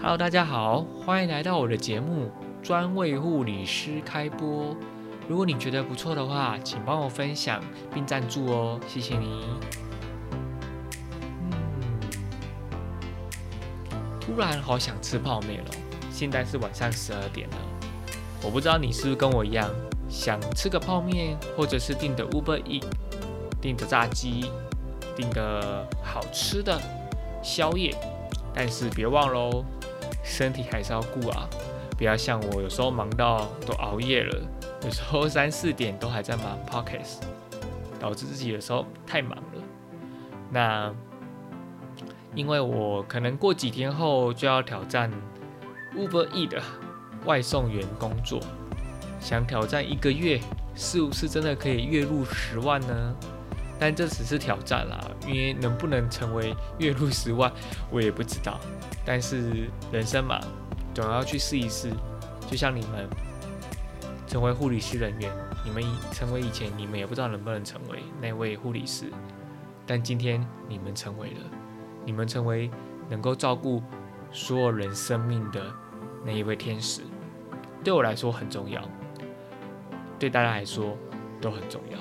Hello，大家好，欢迎来到我的节目，专为护理师开播。如果你觉得不错的话，请帮我分享并赞助哦，谢谢你。嗯，突然好想吃泡面哦，现在是晚上十二点了，我不知道你是不是跟我一样，想吃个泡面，或者是订的 Uber E，订的炸鸡，订个好吃的宵夜，但是别忘喽。身体还是要顾啊，不要像我有时候忙到都熬夜了，有时候 三四点都还在忙 podcast，导致自己有时候太忙了。那因为我可能过几天后就要挑战 Uber E 的外送员工作，想挑战一个月，是不是真的可以月入十万呢？但这只是挑战啦，因为能不能成为月入十万，我也不知道。但是人生嘛，总要去试一试。就像你们成为护理师人员，你们成为以前，你们也不知道能不能成为那位护理师。但今天你们成为了，你们成为能够照顾所有人生命的那一位天使，对我来说很重要，对大家来说都很重要。